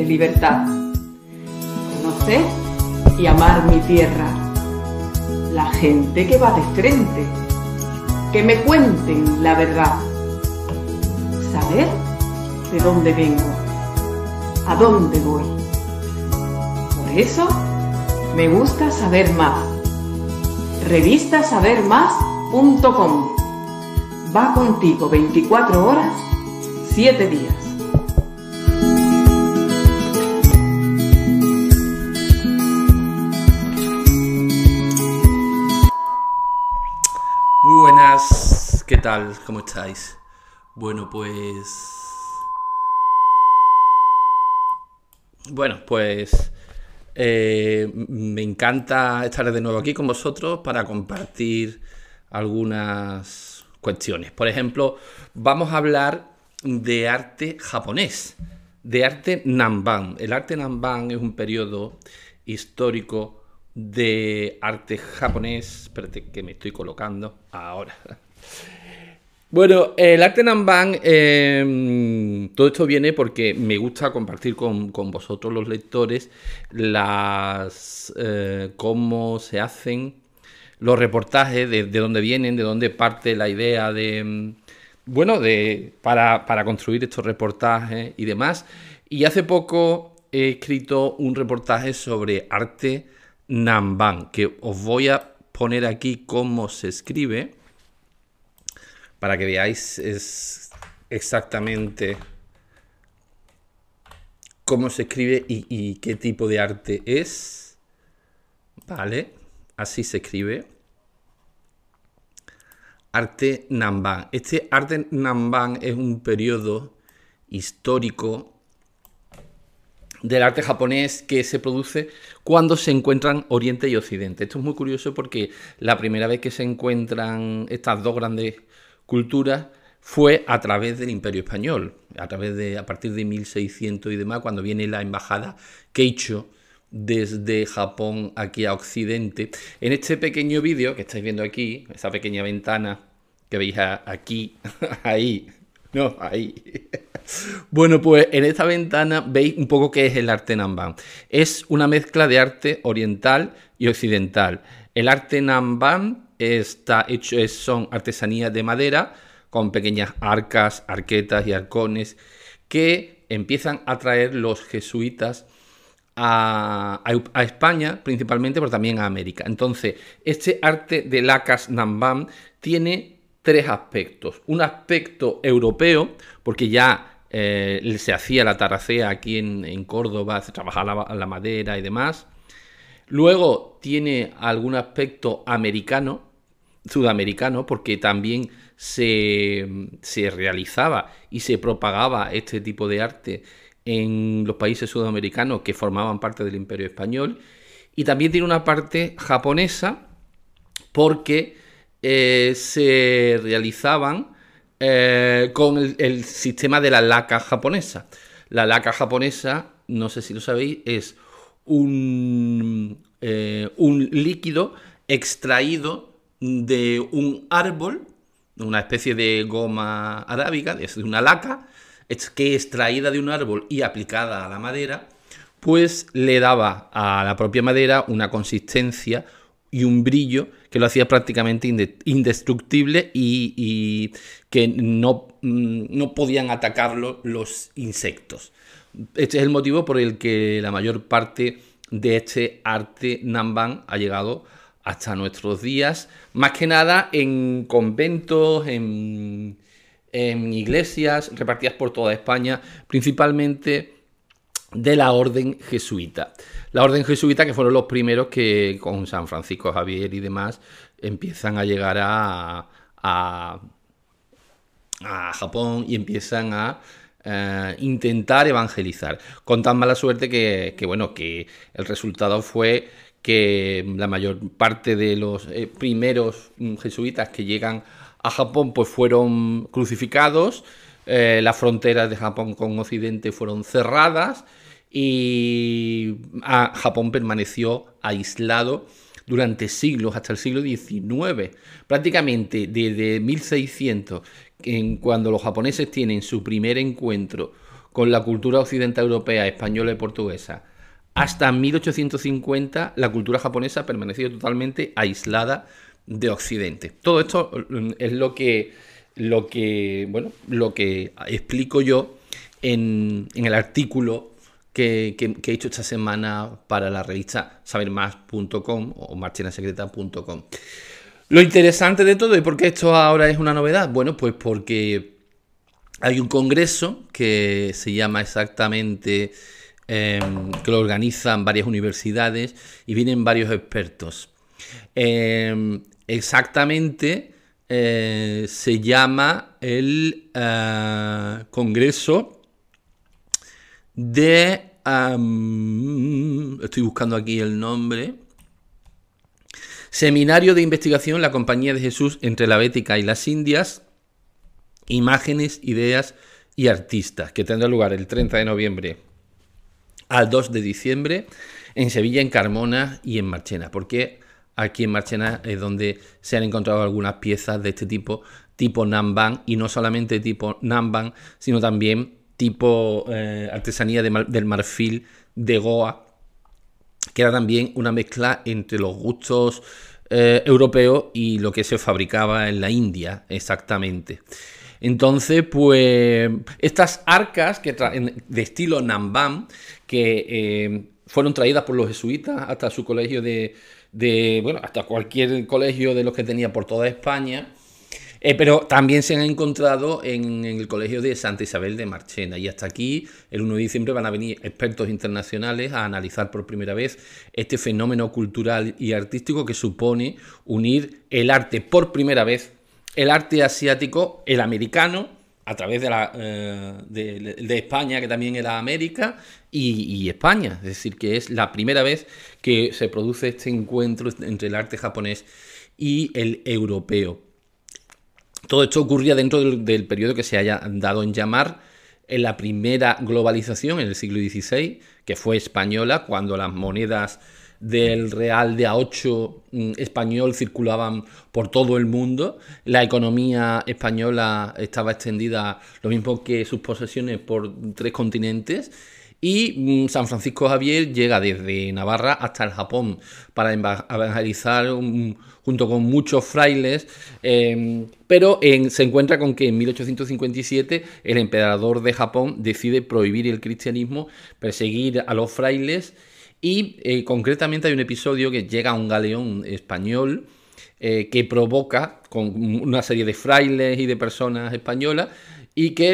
de libertad. Conocer y amar mi tierra. La gente que va de frente. Que me cuenten la verdad. Saber de dónde vengo. A dónde voy. Por eso me gusta saber más. Revistasabermás.com Va contigo 24 horas, 7 días. Tal? ¿Cómo estáis? Bueno, pues... Bueno, pues eh, me encanta estar de nuevo aquí con vosotros para compartir algunas cuestiones. Por ejemplo, vamos a hablar de arte japonés, de arte Nanban. El arte Nanban es un periodo histórico de arte japonés. Espérate que me estoy colocando ahora. Bueno, el arte Nanban, em, todo esto viene porque me gusta compartir con, vosotros los lectores las eh, cómo se hacen los reportajes, de, dónde vienen, de dónde parte la idea de, em, bueno, de, para, para construir estos reportajes y demás. Y hace poco he escrito un reportaje sobre arte Namban, que os voy a poner aquí cómo se escribe para que veáis es exactamente cómo se escribe y, qué tipo de arte es. Vale, así se escribe. Arte Namban. Este arte Namban es un periodo histórico del arte japonés que se produce cuando se encuentran Oriente y Occidente. Esto es muy curioso porque la primera vez que se encuentran estas dos grandes culturas fue a través del Imperio Español, a través de a partir de 1600 y demás, cuando viene la embajada Keicho desde Japón aquí a Occidente. En este pequeño vídeo que estáis viendo aquí, esa pequeña ventana que veis aquí, ahí, no, ahí. Bueno, pues en esta ventana veis un poco qué es el arte Namban. Es una mezcla de arte oriental y occidental. El arte Namban está hecho, son artesanías de madera con pequeñas arcas, arquetas y arcones que empiezan a traer los jesuitas a, España principalmente, pero también a América. Entonces, este arte de lacas Namban tiene tres aspectos. Un aspecto europeo, porque ya eh, se hacía la taracea aquí en, Córdoba, se trabajaba la, madera y demás. Luego tiene algún aspecto americano, sudamericano, porque también se, se, realizaba y se propagaba este tipo de arte en los países sudamericanos que formaban parte del imperio español. Y también tiene una parte japonesa, porque eh, se realizaban eh, con el, sistema de la laca japonesa. La laca japonesa, no sé si lo sabéis, es un, eh, un líquido extraído de un árbol, una especie de goma arábiga, es una laca, que extraída de un árbol y aplicada a la madera, pues le daba a la propia madera una consistencia, y un brillo que lo hacía prácticamente indestructible y, que no, mm, no, podían atacarlo los insectos. Este es el motivo por el que la mayor parte de este arte Namban ha llegado hasta nuestros días, más que nada en conventos, en, iglesias repartidas por toda España, principalmente de la orden jesuita. La orden jesuita que fueron los primeros que con San Francisco Javier y demás empiezan a llegar a, a, Japón y empiezan a eh, intentar evangelizar. Con tan mala suerte que, bueno, que el resultado fue que la mayor parte de los eh, primeros jesuitas que llegan a Japón pues fueron crucificados, eh, las fronteras de Japón con Occidente fueron cerradas y Japón permaneció aislado durante siglos, hasta el siglo XIX. Prácticamente desde 1600, en cuando los japoneses tienen su primer encuentro con la cultura occidental europea, española y portuguesa. Hasta 1850 la cultura japonesa permaneció totalmente aislada de Occidente. Todo esto mm, es lo que, lo que, bueno, lo que explico yo en, el artículo que, he hecho esta semana para la revista sabermás.com o marchenasecreta.com. Lo interesante de todo y por qué esto ahora es una novedad, bueno, pues porque hay un congreso que se llama exactamente, em, que lo organizan varias universidades y vienen varios expertos. Em, exactamente eh, se llama el eh, Congreso de... estoy buscando aquí el nombre. Seminario de investigación La Compañía de Jesús entre la Bética y las Indias. Imágenes, ideas y artistas, que tendrá lugar el 30 de noviembre al 2 de diciembre en Sevilla, en Carmona y en Marchena. Porque aquí en Marchena es donde se han encontrado algunas piezas de este tipo, tipo Namban, y no solamente tipo Namban, sino también tipo eh, artesanía del marfil de Goa, que era también una mezcla entre los gustos eh, europeos y lo que se fabricaba en la India, exactamente. Entonces, pues, estas arcas que de estilo Namban, que eh, fueron traídas por los jesuitas hasta su colegio de, de, bueno, hasta cualquier colegio de los que tenía por toda España. Eh, pero también se han encontrado en, el colegio de Santa Isabel de Marchena. Y hasta aquí, el 1 de diciembre, van a venir expertos internacionales a analizar por primera vez este fenómeno cultural y artístico que supone unir el arte por primera vez, el arte asiático, el americano, a través de, la, eh, de, España, que también era América, y, España. Es decir, que es la primera vez que se produce este encuentro entre el arte japonés y el europeo. Todo esto ocurría dentro del, periodo que se haya dado en llamar en la primera globalización en el siglo XVI, que fue española, cuando las monedas del real de A8 mm, español circulaban por todo el mundo. La economía española estaba extendida, lo mismo que sus posesiones, por tres continentes. Y mm, San Francisco Javier llega desde Navarra hasta el Japón para evangelizar junto con muchos frailes, em, pero se encuentra con que en 1857 el emperador de Japón decide prohibir el cristianismo, perseguir a los frailes y eh, concretamente hay un episodio que llega a un galeón español eh, que provoca con una serie de frailes y de personas españolas y que,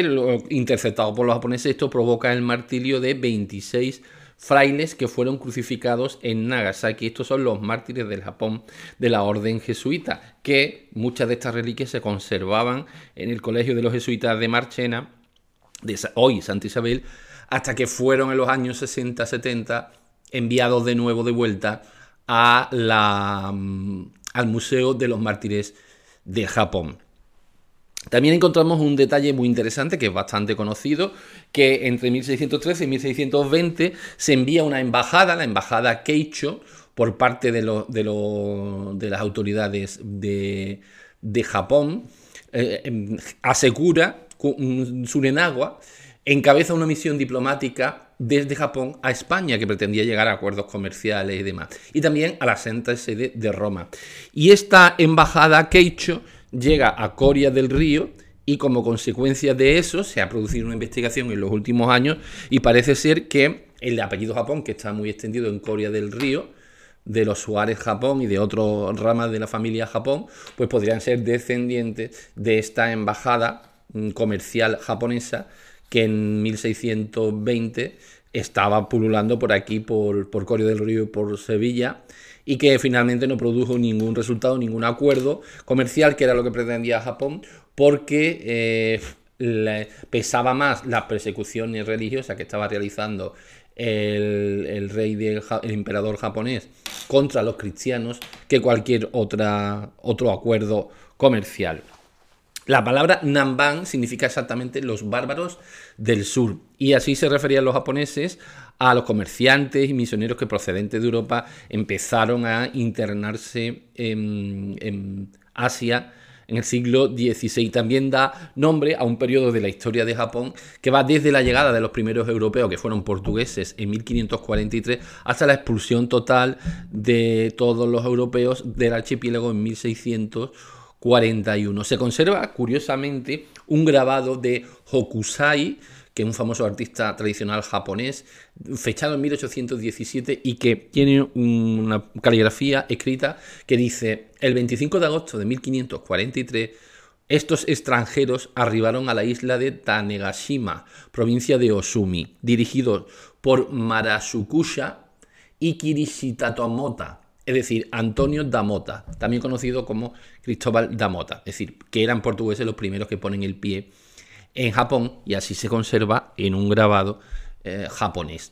interceptado por los japoneses, esto provoca el martirio de 26 frailes que fueron crucificados en Nagasaki. Estos son los mártires del Japón de la orden jesuita, que muchas de estas reliquias se conservaban en el colegio de los jesuitas de Marchena, de hoy Santa Isabel, hasta que fueron en los años 60-70 enviados de nuevo de vuelta a la, mm, al Museo de los Mártires de Japón. También encontramos un detalle muy interesante que es bastante conocido, que entre 1613 y 1620 se envía una embajada, la embajada Keicho, por parte de, de, las autoridades de, Japón, eh, em, asegura Surenagua encabeza una misión diplomática desde Japón a España que pretendía llegar a acuerdos comerciales y demás. Y también a la Santa Sede de Roma. Y esta embajada Keicho llega a Coria del Río y como consecuencia de eso se ha producido una investigación en los últimos años y parece ser que el apellido Japón, que está muy extendido en Coria del Río, de los Suárez Japón y de otras ramas de la familia Japón, pues podrían ser descendientes de esta embajada mm, comercial japonesa que en 1620 estaba pululando por aquí, por, por Corio del Río y por Sevilla, y que finalmente no produjo ningún resultado, ningún acuerdo comercial, que era lo que pretendía Japón, porque eh, pesaba más las persecuciones religiosas que estaba realizando el, rey del el emperador japonés contra los cristianos que cualquier otra, otro acuerdo comercial. La palabra Namban significa exactamente los bárbaros del sur y así se referían los japoneses a los comerciantes y misioneros que procedentes de Europa empezaron a internarse en, Asia en el siglo XVI. También da nombre a un periodo de la historia de Japón que va desde la llegada de los primeros europeos, que fueron portugueses en 1543, hasta la expulsión total de todos los europeos del archipiélago en 1641. Se conserva, curiosamente, un grabado de Hokusai, que es un famoso artista tradicional japonés, fechado en 1817 y que tiene una caligrafía escrita que dice, el 25 de agosto de 1543, estos extranjeros arribaron a la isla de Tanegashima, provincia de Osumi, dirigidos por Marasukusha y Kirishitatomota, es decir, Antonio Damota, también conocido como Cristóbal Damota, es decir, que eran portugueses los primeros que ponen el pie en Japón y así se conserva en un grabado eh, japonés.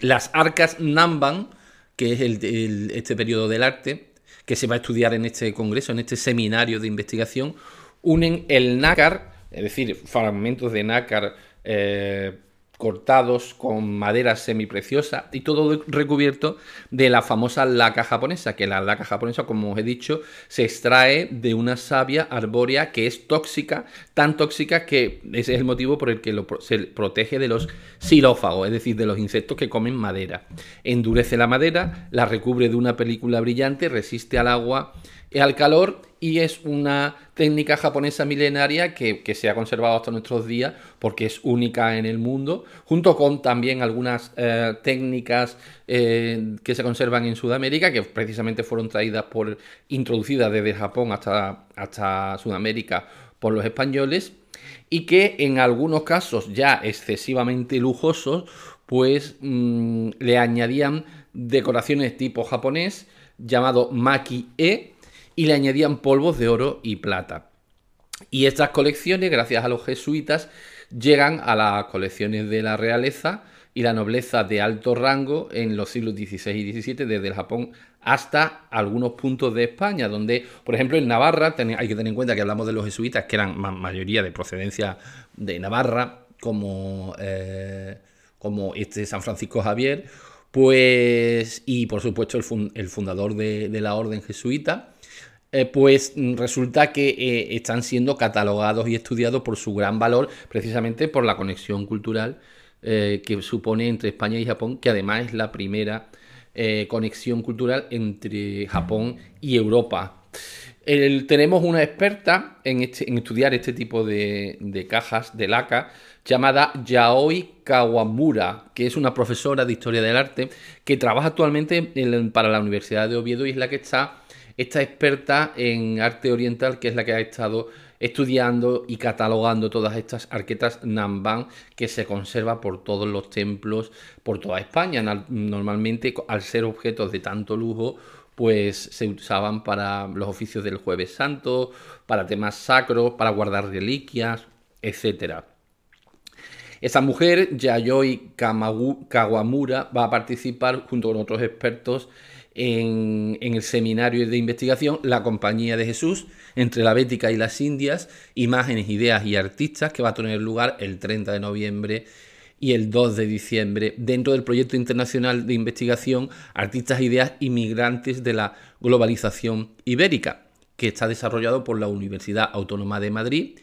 Las arcas Namban, que es este periodo del arte, que se va a estudiar en este congreso, en este seminario de investigación, unen el nácar, es decir, fragmentos de nácar eh, cortados con madera semipreciosa y todo recubierto de la famosa laca japonesa, que la laca japonesa, como os he dicho, se extrae de una savia arbórea que es tóxica, tan tóxica que ese es el motivo por el que se protege de los xilófagos, es decir, de los insectos que comen madera. Endurece la madera, la recubre de una película brillante, resiste al agua al calor y es una técnica japonesa milenaria que, se ha conservado hasta nuestros días porque es única en el mundo, junto con también algunas eh, técnicas eh, que se conservan en Sudamérica, que precisamente fueron traídas por, introducidas desde Japón hasta, hasta Sudamérica por los españoles, y que en algunos casos ya excesivamente lujosos, pues mm, le añadían decoraciones tipo japonés llamado maki-e, y le añadían polvos de oro y plata. Y estas colecciones, gracias a los jesuitas, llegan a las colecciones de la realeza y la nobleza de alto rango en los siglos XVI y XVII, desde el Japón hasta algunos puntos de España, donde, por ejemplo, en Navarra, hay que tener en cuenta que hablamos de los jesuitas, que eran mayoría de procedencia de Navarra, como, eh, como este San Francisco Javier, pues, y por supuesto el, fundador de la orden jesuita, eh, pues mm, resulta que eh, están siendo catalogados y estudiados por su gran valor, precisamente por la conexión cultural eh, que supone entre España y Japón, que además es la primera conexión cultural entre Japón y Europa. tenemos una experta en, este, estudiar este tipo de, cajas de laca llamada Yaoi Kawamura, que es una profesora de historia del arte que trabaja actualmente para la Universidad de Oviedo y es la que está esta experta en arte oriental, que es la que ha estado estudiando y catalogando todas estas arquetas Namban que se conserva por todos los templos, por toda España. Normalmente, al ser objetos de tanto lujo, pues se usaban para los oficios del jueves santo, para temas sacros, para guardar reliquias, etc. Esa mujer, Yayoi Kawamura, va a participar junto con otros expertos en, el seminario de investigación La Compañía de Jesús entre la Bética y las Indias, imágenes, ideas y artistas, que va a tener lugar el 30 de noviembre y el 2 de diciembre. Dentro del proyecto internacional de investigación Artistas, Ideas Inmigrantes de la Globalización Ibérica, que está desarrollado por la Universidad Autónoma de Madrid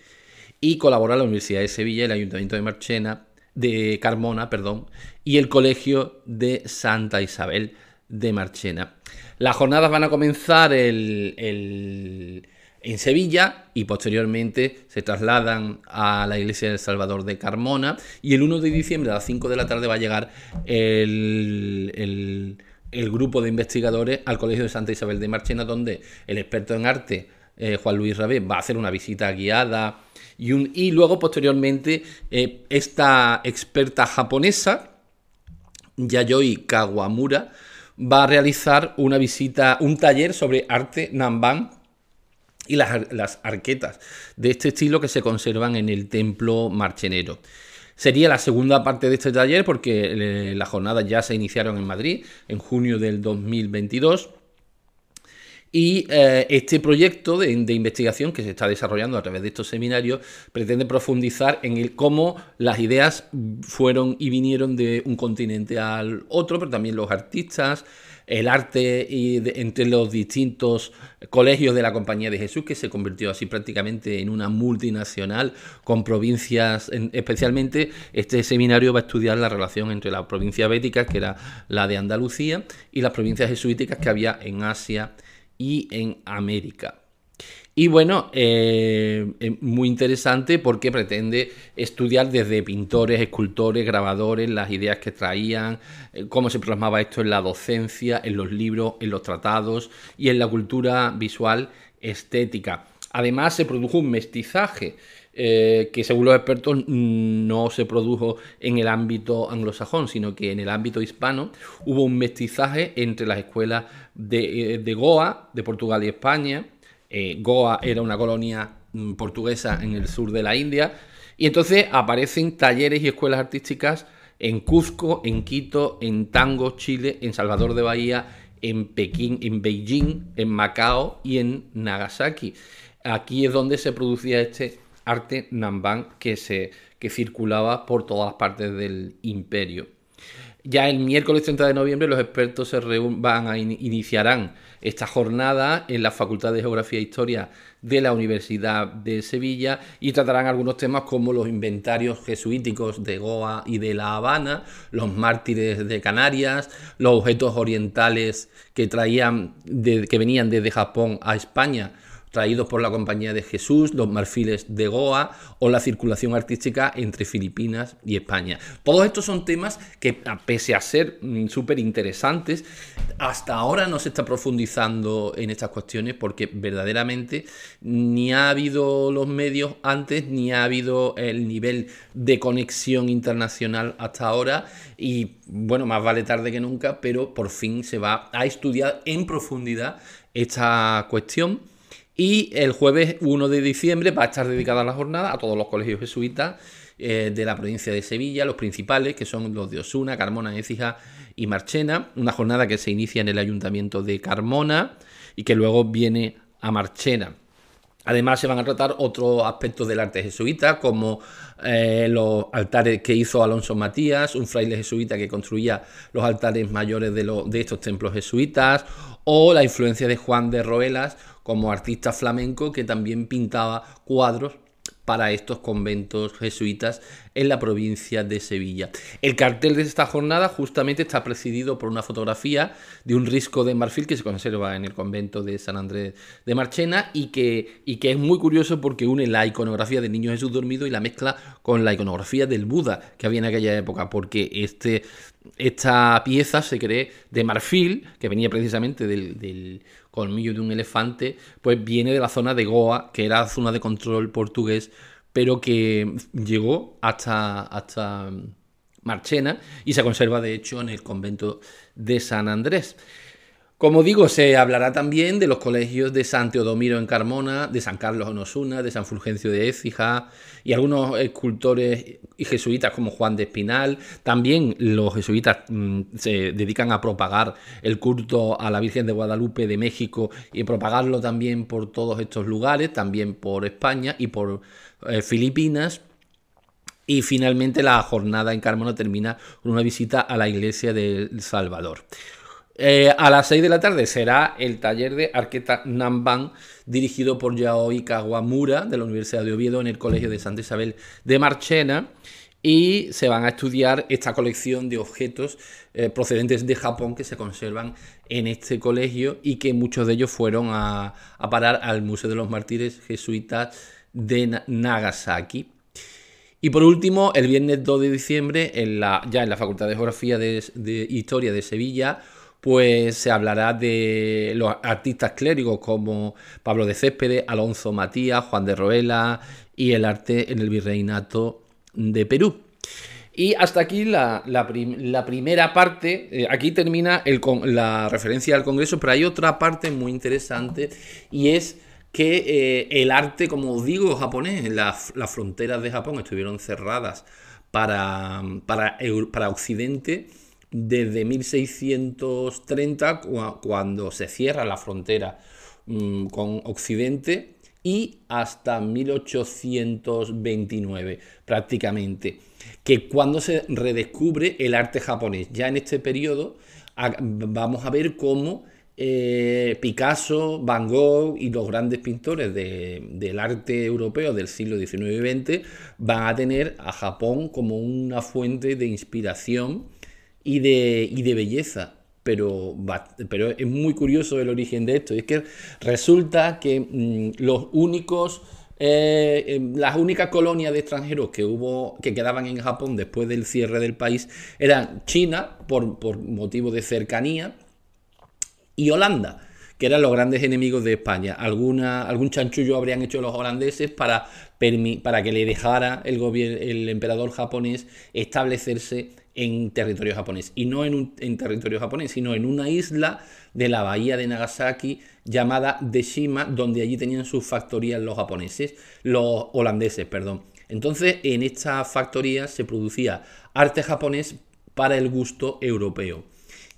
y colabora la Universidad de Sevilla, el Ayuntamiento de Marchena, de Carmona, perdón, y el Colegio de Santa Isabel de Marchena. Las jornadas van a comenzar en Sevilla y posteriormente se trasladan a la iglesia del Salvador de Carmona y el 1 de diciembre a las 5 de la tarde va a llegar el, grupo de investigadores al Colegio de Santa Isabel de Marchena donde el experto en arte eh, Juan Luis Rabé va a hacer una visita guiada y, y luego posteriormente eh, esta experta japonesa Yayoi Kawamura va a realizar una visita, un taller sobre arte Namban y las, arquetas de este estilo que se conservan en el templo marchenero. Sería la segunda parte de este taller porque eh, las jornadas ya se iniciaron en Madrid en junio del 2022 Y eh, este proyecto de, investigación que se está desarrollando a través de estos seminarios pretende profundizar en el cómo las ideas fueron y vinieron de un continente al otro, pero también los artistas, el arte entre los distintos colegios de la Compañía de Jesús, que se convirtió así prácticamente en una multinacional con provincias, especialmente este seminario va a estudiar la relación entre la provincia bética, que era la de Andalucía, y las provincias jesuíticas que había en Asia y en América. Y bueno, eh, muy interesante porque pretende estudiar desde pintores, escultores, grabadores, las ideas que traían, eh, cómo se plasmaba esto en la docencia, en los libros, en los tratados y en la cultura visual estética. Además, se produjo un mestizaje. Eh, que según los expertos no se produjo en el ámbito anglosajón, sino que en el ámbito hispano hubo un mestizaje entre las escuelas de, de Goa, de Portugal y España. Eh, Goa era una colonia mm, portuguesa en el sur de la India. Y entonces aparecen talleres y escuelas artísticas en Cuzco, en Quito, en Tango, Chile, en Salvador de Bahía, en Pekín, en Beijing, en Macao y en Nagasaki. Aquí es donde se producía este arte Namban que, se, que circulaba por todas partes del imperio. Ya el miércoles 30 de noviembre los expertos se van a iniciarán esta jornada en la Facultad de Geografía e Historia de la Universidad de Sevilla y tratarán algunos temas como los inventarios jesuíticos de Goa y de La Habana, los mártires de Canarias, los objetos orientales que traían que venían desde Japón a España traídos por la Compañía de Jesús, los marfiles de Goa o la circulación artística entre Filipinas y España. Todos estos son temas que, pese a ser mm, súper interesantes, hasta ahora no se está profundizando en estas cuestiones porque verdaderamente ni ha habido los medios antes, ni ha habido el nivel de conexión internacional hasta ahora y bueno, más vale tarde que nunca, pero por fin se va a estudiar en profundidad esta cuestión y el jueves 1 de diciembre va a estar dedicada la jornada a todos los colegios jesuitas eh, de la provincia de Sevilla, los principales, que son los de Osuna, Carmona, Écija y Marchena. Una jornada que se inicia en el ayuntamiento de Carmona y que luego viene a Marchena. Además se van a tratar otros aspectos del arte jesuita, como eh, los altares que hizo Alonso Matías, un fraile jesuita que construía los altares mayores de, de estos templos jesuitas, o la influencia de Juan de Roelas, como artista flamenco que también pintaba cuadros para estos conventos jesuitas en la provincia de Sevilla. El cartel de esta jornada justamente está presidido por una fotografía de un risco de marfil que se conserva en el convento de San Andrés de Marchena y que, y que es muy curioso porque une la iconografía del Niño Jesús dormido y la mezcla con la iconografía del Buda que había en aquella época, porque este, esta pieza se cree de marfil, que venía precisamente del, del colmillo de un elefante, pues viene de la zona de Goa, que era zona de control portugués, pero que llegó hasta, hasta Marchena y se conserva de hecho en el convento de San Andrés. Como digo, se hablará también de los colegios de San Teodomiro en Carmona, de San Carlos en Osuna, de San Fulgencio de Écija y algunos escultores y jesuitas como Juan de Espinal. También los jesuitas mm, se dedican a propagar el culto a la Virgen de Guadalupe de México y propagarlo también por todos estos lugares, también por España y por eh, Filipinas. Y finalmente la jornada en Carmona termina con una visita a la iglesia de El Salvador. Eh, a las 6 de la tarde será el taller de arqueta Namban dirigido por Yaoi Kawamura de la Universidad de Oviedo en el Colegio de Santa Isabel de Marchena y se van a estudiar esta colección de objetos eh, procedentes de Japón que se conservan en este colegio y que muchos de ellos fueron a, parar al Museo de los Mártires Jesuitas de Nagasaki. Y por último, el viernes 2 de diciembre, en la, ya en la Facultad de Geografía de Historia de Sevilla, pues se hablará de los artistas clérigos como Pablo de Céspedes, Alonso Matías, Juan de Roela y el arte en el virreinato de Perú. Y hasta aquí la, primera parte. Eh, aquí termina la referencia al Congreso, pero hay otra parte muy interesante y es que eh, el arte, como digo, japonés, las, fronteras de Japón estuvieron cerradas para, para Occidente desde 1630, cuando se cierra la frontera mm, con Occidente y hasta 1829 prácticamente, que cuando se redescubre el arte japonés. Ya en este periodo vamos a ver cómo eh, Picasso, Van Gogh y los grandes pintores del arte europeo del siglo XIX y XX van a tener a Japón como una fuente de inspiración y de, y de belleza pero, pero es muy curioso el origen de esto. Y es que resulta que mm, los únicos, eh, em, las únicas colonias de extranjeros que hubo, que quedaban en Japón después del cierre del país, eran China, por, por motivo de cercanía, y Holanda que eran los grandes enemigos de España. Alguna, algún chanchullo habrían hecho los holandeses para, para que le dejara el, el emperador japonés establecerse en territorio japonés. Y no en, en territorio japonés, sino en una isla de la bahía de Nagasaki llamada Deshima, donde allí tenían sus factorías los japoneses, los holandeses, perdón. Entonces, en esta factoría se producía arte japonés para el gusto europeo.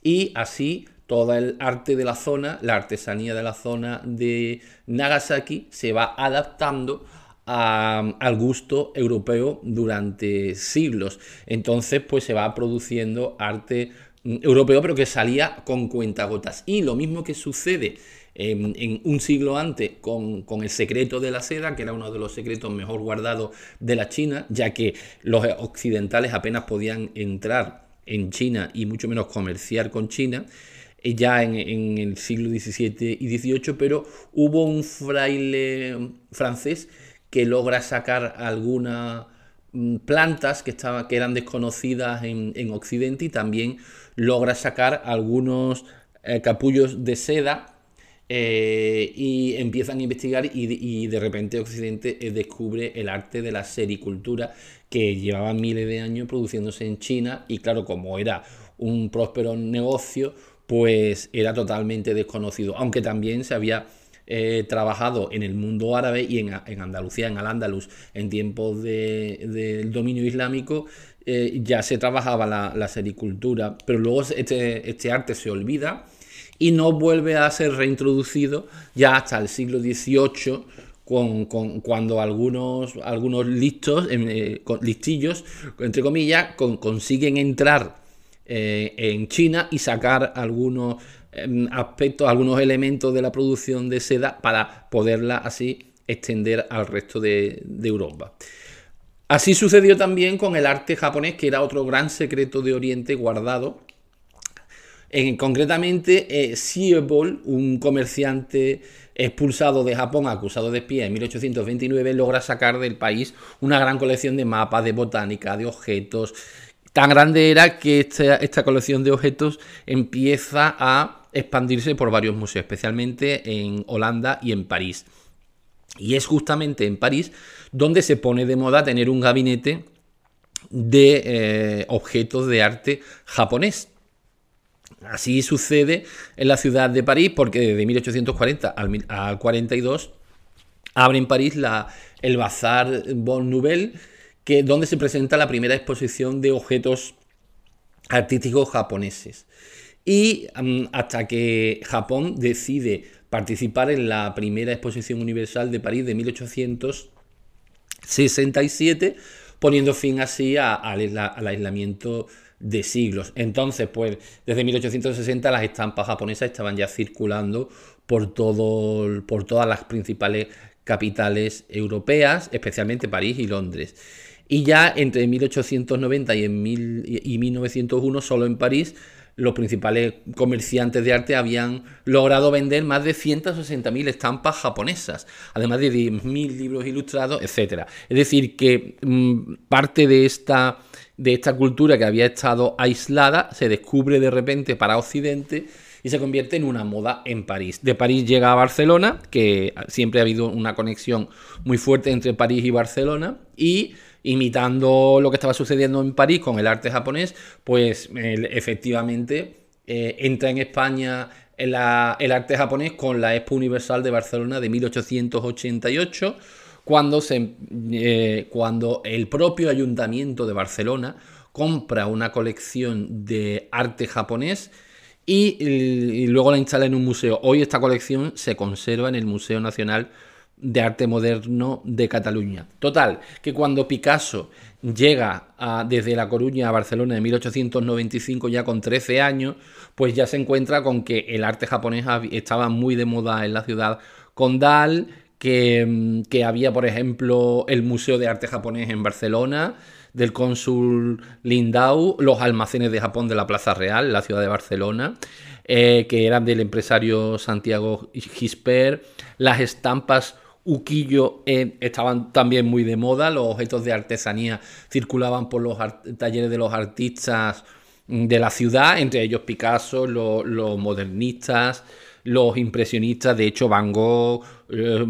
Y así todo el arte de la zona, la artesanía de la zona de Nagasaki se va adaptando al gusto europeo durante siglos. Entonces, pues se va produciendo arte mm, europeo, pero que salía con cuentagotas. Y lo mismo que sucede en, un siglo antes con, con, el secreto de la seda, que era uno de los secretos mejor guardados de la China, ya que los occidentales apenas podían entrar en China y mucho menos comerciar con China eh, ya en, en, el siglo XVII y XVIII, pero hubo un fraile francés que logra sacar algunas mm, plantas que, que eran desconocidas en, Occidente y también logra sacar algunos eh, capullos de seda eh, y empiezan a investigar y, de repente Occidente eh, descubre el arte de la sericultura que llevaba miles de años produciéndose en China y claro, como era un próspero negocio, pues era totalmente desconocido, aunque también se había eh, trabajado en el mundo árabe y en, Andalucía, en Al-Ándalus, en tiempos del dominio islámico, eh, ya se trabajaba la, sericultura, pero luego este, este, arte se olvida y no vuelve a ser reintroducido ya hasta el siglo XVIII, con, cuando algunos, algunos listos, eh, listillos, entre comillas, consiguen entrar en China y sacar algunos aspectos, algunos elementos de la producción de seda para poderla así extender al resto de, Europa. Así sucedió también con el arte japonés, que era otro gran secreto de Oriente guardado. En, concretamente, eh, un comerciante expulsado de Japón, acusado de espía en 1829, logra sacar del país una gran colección de mapas, de botánica, de objetos. Tan grande era que esta colección de objetos empieza a expandirse por varios museos, especialmente en Holanda y en París. Y es justamente en París donde se pone de moda tener un gabinete de eh, objetos de arte japonés. Así sucede en la ciudad de París porque desde 1840 al, 42 abre en París la, el Bazar Bon Nouvelle, que, donde se presenta la primera exposición de objetos artísticos japoneses y mm, hasta que Japón decide participar en la primera exposición universal de París de 1867, poniendo fin así al aislamiento de siglos. Entonces, pues desde 1860 las estampas japonesas estaban ya circulando por, todo, por todas las principales capitales europeas, especialmente París y Londres. Y ya entre 1890 y, en y 1901, solo en París, los principales comerciantes de arte habían logrado vender más de 160.000 estampas japonesas, además de 10.000 libros ilustrados, etc. Es decir, que mm, parte de esta, de esta cultura que había estado aislada se descubre de repente para Occidente y se convierte en una moda en París. De París llega a Barcelona, que siempre ha habido una conexión muy fuerte entre París y Barcelona, y imitando lo que estaba sucediendo en París con el arte japonés, pues efectivamente eh, entra en España el arte japonés con la Expo Universal de Barcelona de 1888, cuando, se, eh, cuando el propio ayuntamiento de Barcelona compra una colección de arte japonés y, luego la instala en un museo. Hoy esta colección se conserva en el Museo Nacional de Arte Moderno de Cataluña. Total, que cuando Picasso llega desde La Coruña a Barcelona en 1895 ya con 13 años, pues ya se encuentra con que el arte japonés estaba muy de moda en la ciudad condal, que, mm, que había, por ejemplo, el Museo de Arte Japonés en Barcelona, del cónsul Lindau, los almacenes de Japón de la Plaza Real, la ciudad de Barcelona, eh, que eran del empresario Santiago Gisper, las estampas Uquillo eh, estaban también muy de moda, los objetos de artesanía circulaban por los talleres de los artistas mm, de la ciudad, entre ellos Picasso, los modernistas, los impresionistas, de hecho Van Gogh, eh,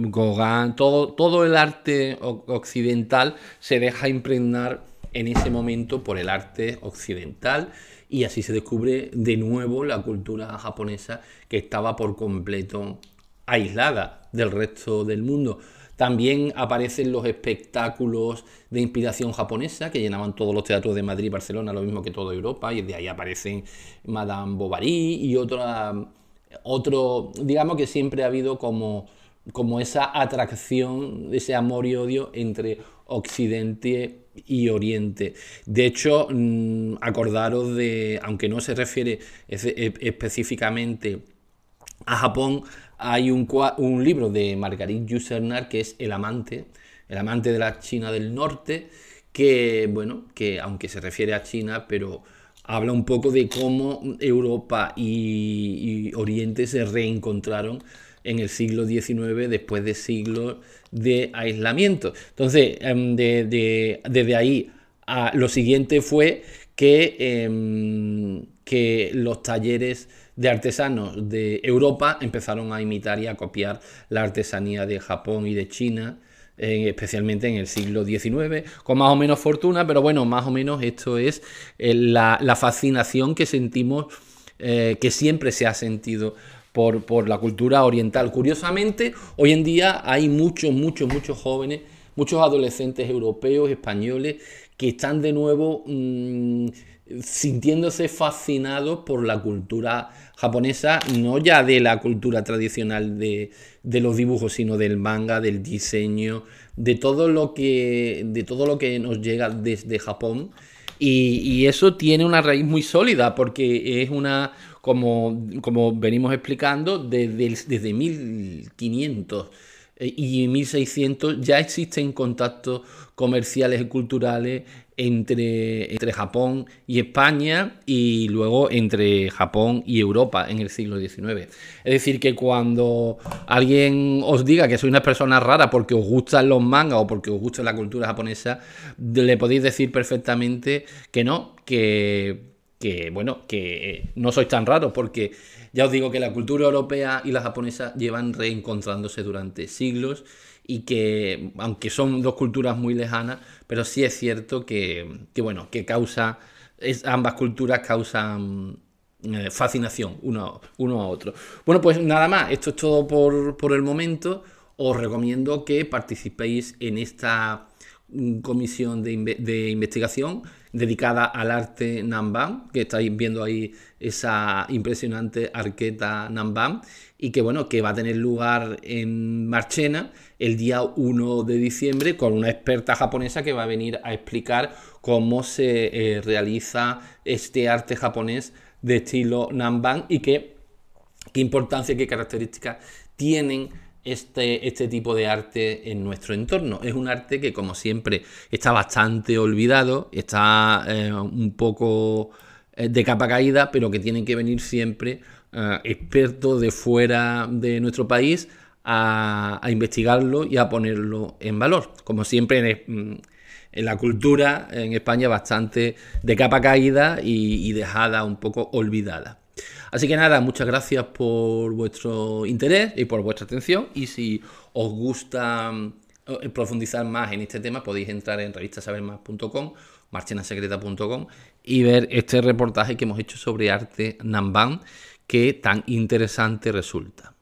todo, todo el arte occidental se deja impregnar en ese momento por el arte occidental y así se descubre de nuevo la cultura japonesa que estaba por completo aislada del resto del mundo. También aparecen los espectáculos de inspiración japonesa que llenaban todos los teatros de Madrid y Barcelona, lo mismo que toda Europa, y de ahí aparecen Madame Bovary y otra, otro, digamos que siempre ha habido como, como esa atracción, ese amor y odio entre Occidente y Oriente. De hecho, mm, acordaros de, aunque no se refiere e, específicamente a Japón, hay un, libro de Marguerite Yourcenar que es El amante, el amante de la China del Norte, que, bueno, que aunque se refiere a China, pero habla un poco de cómo Europa y, y Oriente se reencontraron en el siglo XIX después de siglos de aislamiento. Entonces, em, desde ahí a, lo siguiente fue que, em, que los talleres de artesanos de Europa empezaron a imitar y a copiar la artesanía de Japón y de China, especialmente en el siglo XIX, con más o menos fortuna, pero bueno, más o menos esto es eh, la, fascinación que sentimos, eh, que siempre se ha sentido por, la cultura oriental. Curiosamente, hoy en día hay muchos, muchos, muchos jóvenes, muchos adolescentes europeos, españoles, que están de nuevo mm, sintiéndose fascinados por la cultura japonesa, no ya de la cultura tradicional de, los dibujos, sino del manga, del diseño, de todo lo que, de todo lo que nos llega desde Japón. y eso tiene una raíz muy sólida porque es una, como, como venimos explicando, desde, desde 1500 eh, y 1600 ya existen contactos comerciales y culturales entre, entre Japón y España y luego entre Japón y Europa en el siglo XIX. Es decir, que cuando alguien os diga que sois una persona rara porque os gustan los mangas o porque os gusta la cultura japonesa, le podéis decir perfectamente que no, que que, bueno, que eh, no sois tan raros porque ya os digo que la cultura europea y la japonesa llevan reencontrándose durante siglos y que, aunque son dos culturas muy lejanas, pero sí es cierto que, bueno, que causa, ambas culturas causan eh, fascinación uno, uno a otro. Bueno, pues nada más, esto es todo por, por el momento. Os recomiendo que participéis en esta mm, comisión de, de investigación dedicada al arte Namban, que estáis viendo ahí esa impresionante arqueta Namban, y que bueno, que va a tener lugar en Marchena el día 1 de diciembre con una experta japonesa que va a venir a explicar cómo se eh, realiza este arte japonés de estilo Namban y qué, qué importancia, qué características tienen este, este tipo de arte en nuestro entorno. Es un arte que, como siempre, está bastante olvidado, está eh, un poco eh, de capa caída, pero que tienen que venir siempre expertos de fuera de nuestro país a, investigarlo y a ponerlo en valor. Como siempre en, la cultura en España bastante de capa caída y dejada un poco olvidada. Así que nada, muchas gracias por vuestro interés y por vuestra atención. Y si os gusta eh, profundizar más en este tema, podéis entrar en revistasabermas.com, marchenasecreta.com y ver este reportaje que hemos hecho sobre arte Namban, que tan interesante resulta.